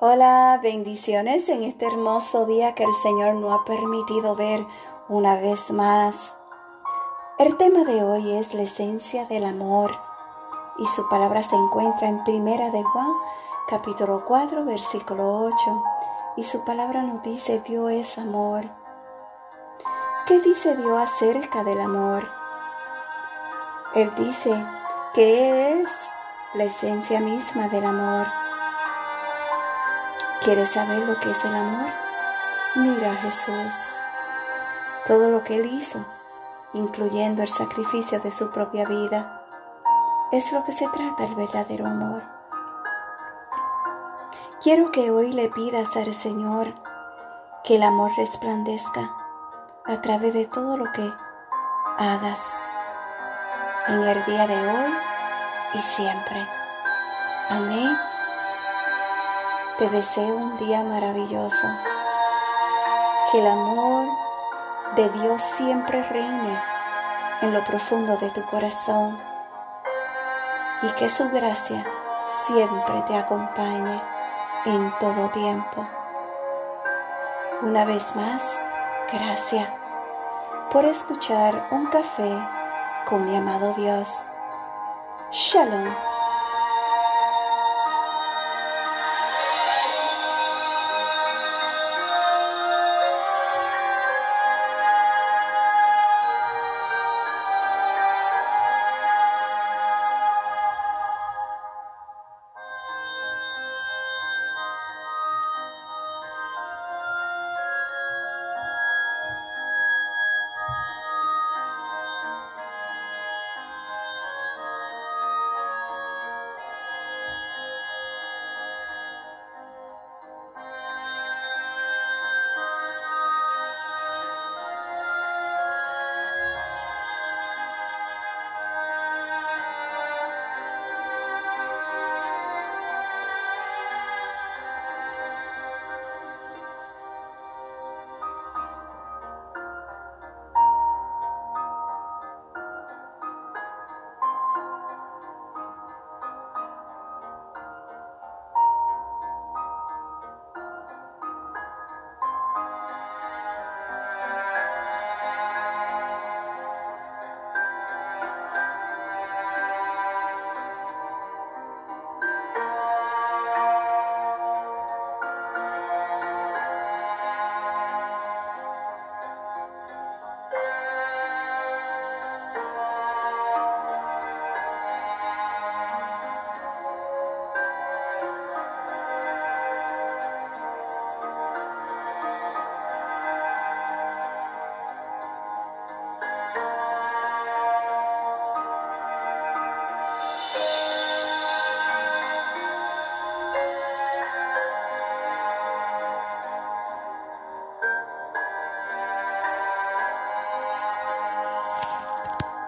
Hola, bendiciones en este hermoso día que el Señor nos ha permitido ver una vez más. El tema de hoy es la esencia del amor y su palabra se encuentra en Primera de Juan, capítulo 4, versículo 8, y su palabra nos dice Dios es amor. ¿Qué dice Dios acerca del amor? Él dice que es la esencia misma del amor ¿Quieres saber lo que es el amor? Mira a Jesús. Todo lo que Él hizo, incluyendo el sacrificio de su propia vida, es lo que se trata el verdadero amor. Quiero que hoy le pidas al Señor que el amor resplandezca a través de todo lo que hagas en el día de hoy y siempre. Amén. Te deseo un día maravilloso. Que el amor de Dios siempre reine en lo profundo de tu corazón y que su gracia siempre te acompañe en todo tiempo. Una vez más, gracias por escuchar un café con mi amado Dios. Shalom.